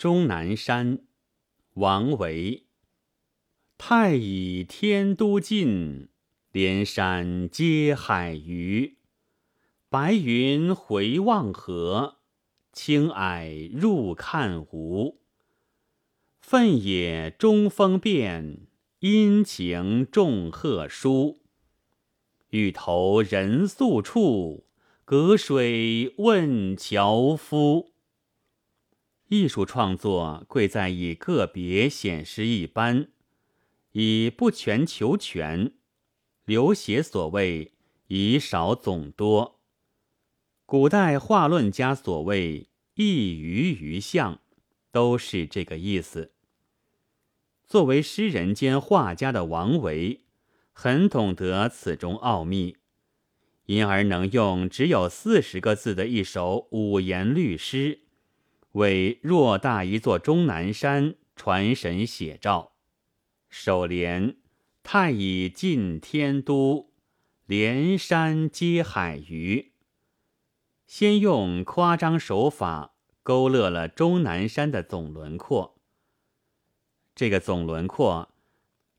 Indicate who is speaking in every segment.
Speaker 1: 终南山，王维。太乙天都近，连山接海隅。白云回望合，青霭入看无。奋野中风变，阴晴众壑殊。欲投人宿处，隔水问樵夫。艺术创作贵在以个别显示一般，以不全求全。刘勰所谓以少总多，古代画论家所谓一隅于象，都是这个意思。作为诗人兼画家的王维，很懂得此中奥秘，因而能用只有四十个字的一首五言律诗。为偌大一座终南山传神写照。首联“太乙近天都，连山接海隅”，先用夸张手法勾勒了终南山的总轮廓。这个总轮廓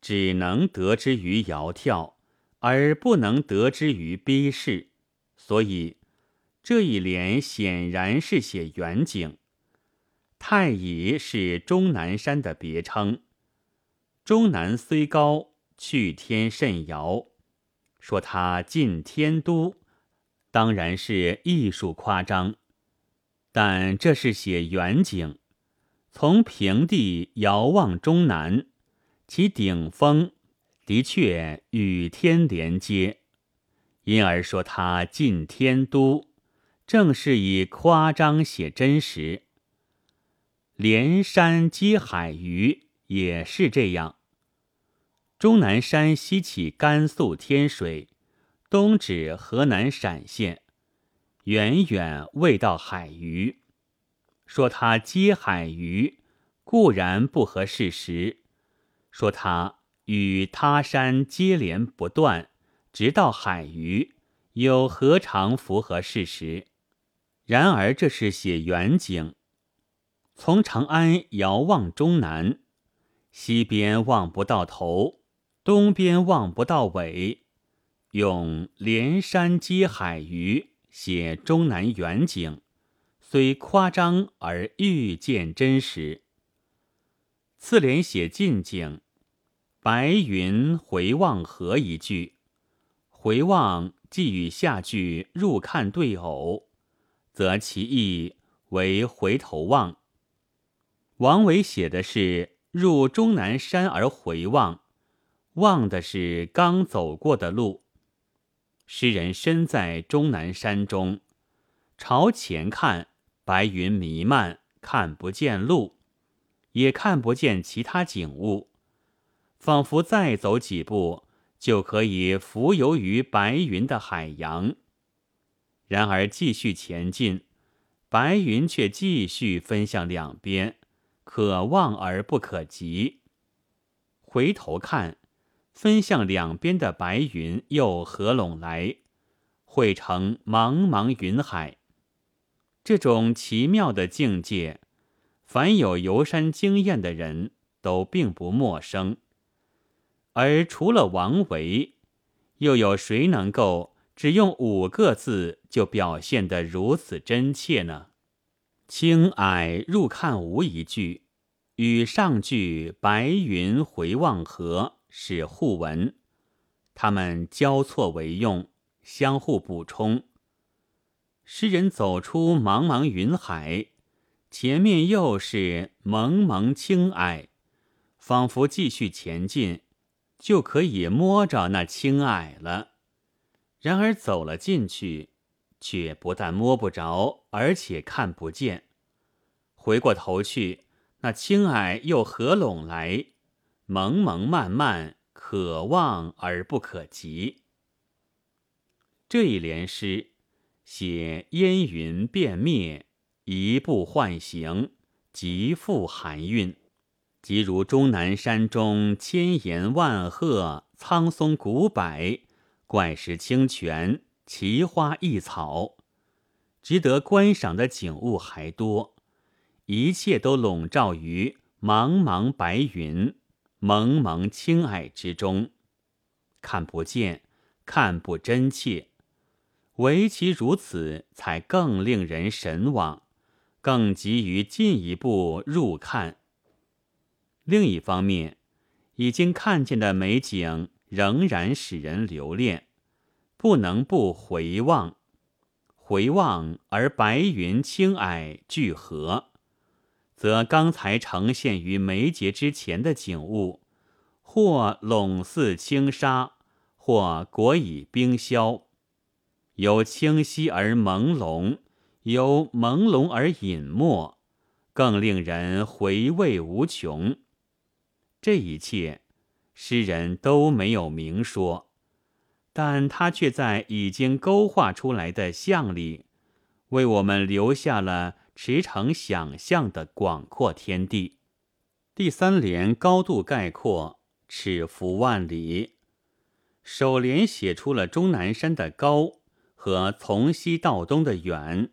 Speaker 1: 只能得知于窈窕，而不能得知于逼视，所以这一联显然是写远景。太乙是终南山的别称，终南虽高，去天甚遥。说它近天都，当然是艺术夸张，但这是写远景。从平地遥望终南，其顶峰的确与天连接，因而说它近天都，正是以夸张写真实。连山接海隅也是这样。终南山西起甘肃天水，东指河南陕县，远远未到海隅。说它接海隅，固然不合事实；说它与他山接连不断，直到海隅，又何尝符合事实？然而这是写远景。从长安遥望终南，西边望不到头，东边望不到尾，用连山接海隅写终南远景，虽夸张而愈见真实。次联写近景，白云回望合一句，回望既与下句入看对偶，则其意为回头望。王维写的是入终南山而回望，望的是刚走过的路。诗人身在终南山中，朝前看，白云弥漫，看不见路，也看不见其他景物，仿佛再走几步就可以浮游于白云的海洋。然而继续前进，白云却继续分向两边。可望而不可及。回头看，分向两边的白云又合拢来，汇成茫茫云海。这种奇妙的境界，凡有游山经验的人都并不陌生。而除了王维，又有谁能够只用五个字就表现得如此真切呢？青霭入看无一句，与上句白云回望合是互文，它们交错为用，相互补充。诗人走出茫茫云海，前面又是蒙蒙青霭，仿佛继续前进就可以摸着那青霭了。然而走了进去。却不但摸不着，而且看不见。回过头去，那青霭又合拢来，蒙蒙漫漫，可望而不可及。这一联诗写烟云变灭，移步换行，极富含韵，即如终南山中千岩万壑、苍松古柏、怪石清泉。奇花异草，值得观赏的景物还多，一切都笼罩于茫茫白云、蒙蒙青霭之中，看不见，看不真切。唯其如此，才更令人神往，更急于进一步入看。另一方面，已经看见的美景仍然使人留恋，不能不回望。回望而白云青霭聚合，则刚才呈现于眉睫之前的景物，或笼似轻纱，或裹以冰消，由清晰而朦胧，由朦胧而隐没，更令人回味无穷。这一切，诗人都没有明说。但他却在已经勾画出来的像里，为我们留下了驰骋想象的广阔天地。第三联高度概括，尺幅万里；首联写出了终南山的高和从西到东的远，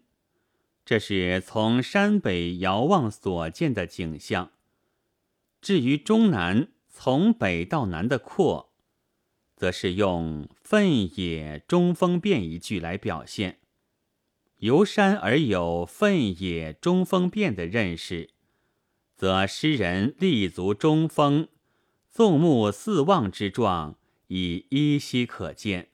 Speaker 1: 这是从山北遥望所见的景象。至于终南从北到南的阔。则是用“奋也中风变”一句来表现，游山而有“奋也中风变”的认识，则诗人立足中峰，纵目四望之状已依稀可见。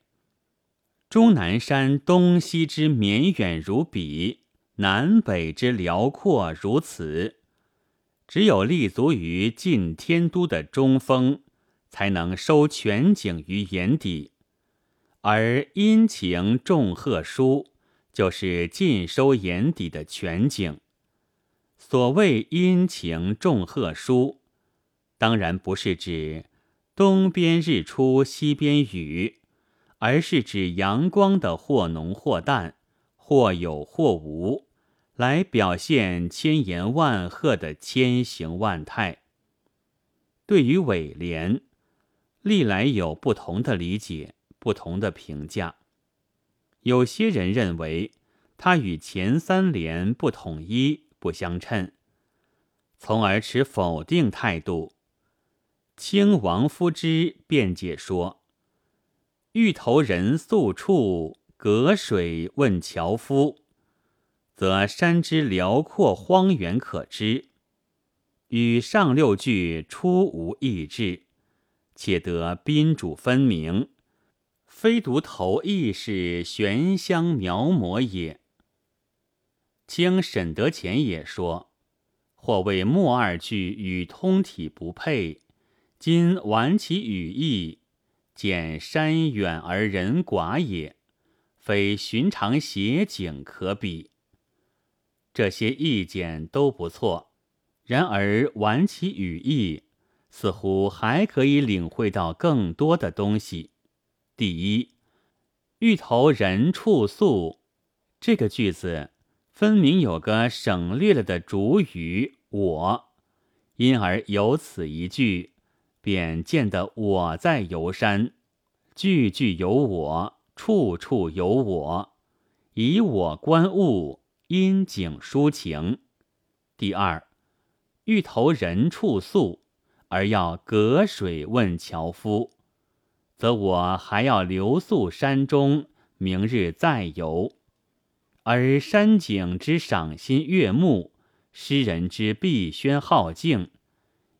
Speaker 1: 终南山东西之绵远如彼，南北之辽阔如此，只有立足于近天都的中峰。才能收全景于眼底，而阴晴重壑书就是尽收眼底的全景。所谓阴晴重壑书，当然不是指东边日出西边雨，而是指阳光的或浓或淡，或有或无，来表现千言万壑的千形万态。对于尾联。历来有不同的理解，不同的评价。有些人认为它与前三联不统一、不相称，从而持否定态度。清王夫之辩解说：“欲投人宿处，隔水问樵夫，则山之辽阔荒原可知，与上六句出无异致。”且得宾主分明，非独头意是悬香描摹也。清沈德潜也说：“或谓末二句与通体不配，今玩其语义，见山远而人寡也，非寻常写景可比。”这些意见都不错，然而玩其语义。似乎还可以领会到更多的东西。第一，“欲投人处宿”这个句子分明有个省略了的主语“我”，因而有此一句，便见得我在游山，句句有我，处处有我，以我观物，因景抒情。第二，“欲投人处宿”。而要隔水问樵夫，则我还要留宿山中，明日再游。而山景之赏心悦目，诗人之必宣好静，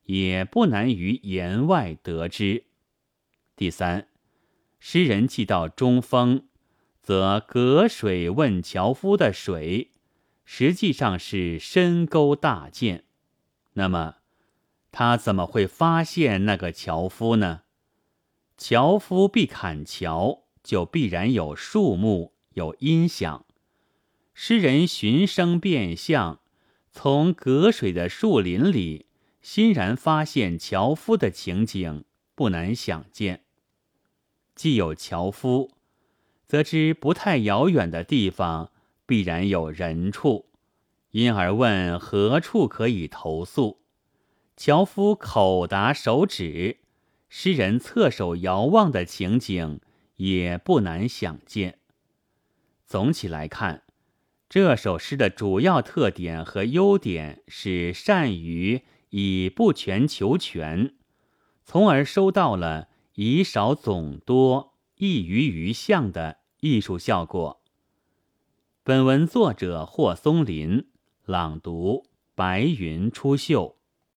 Speaker 1: 也不难于言外得知。第三，诗人既到中峰，则隔水问樵夫的水，实际上是深沟大涧。那么。他怎么会发现那个樵夫呢？樵夫必砍樵，就必然有树木，有音响。诗人寻声变相，从隔水的树林里欣然发现樵夫的情景，不难想见。既有樵夫，则知不太遥远的地方必然有人处，因而问何处可以投宿。樵夫口答手指，诗人侧手遥望的情景也不难想见。总体来看，这首诗的主要特点和优点是善于以不全求全，从而收到了以少总多、一鱼余象的艺术效果。本文作者霍松林，朗读：白云出岫。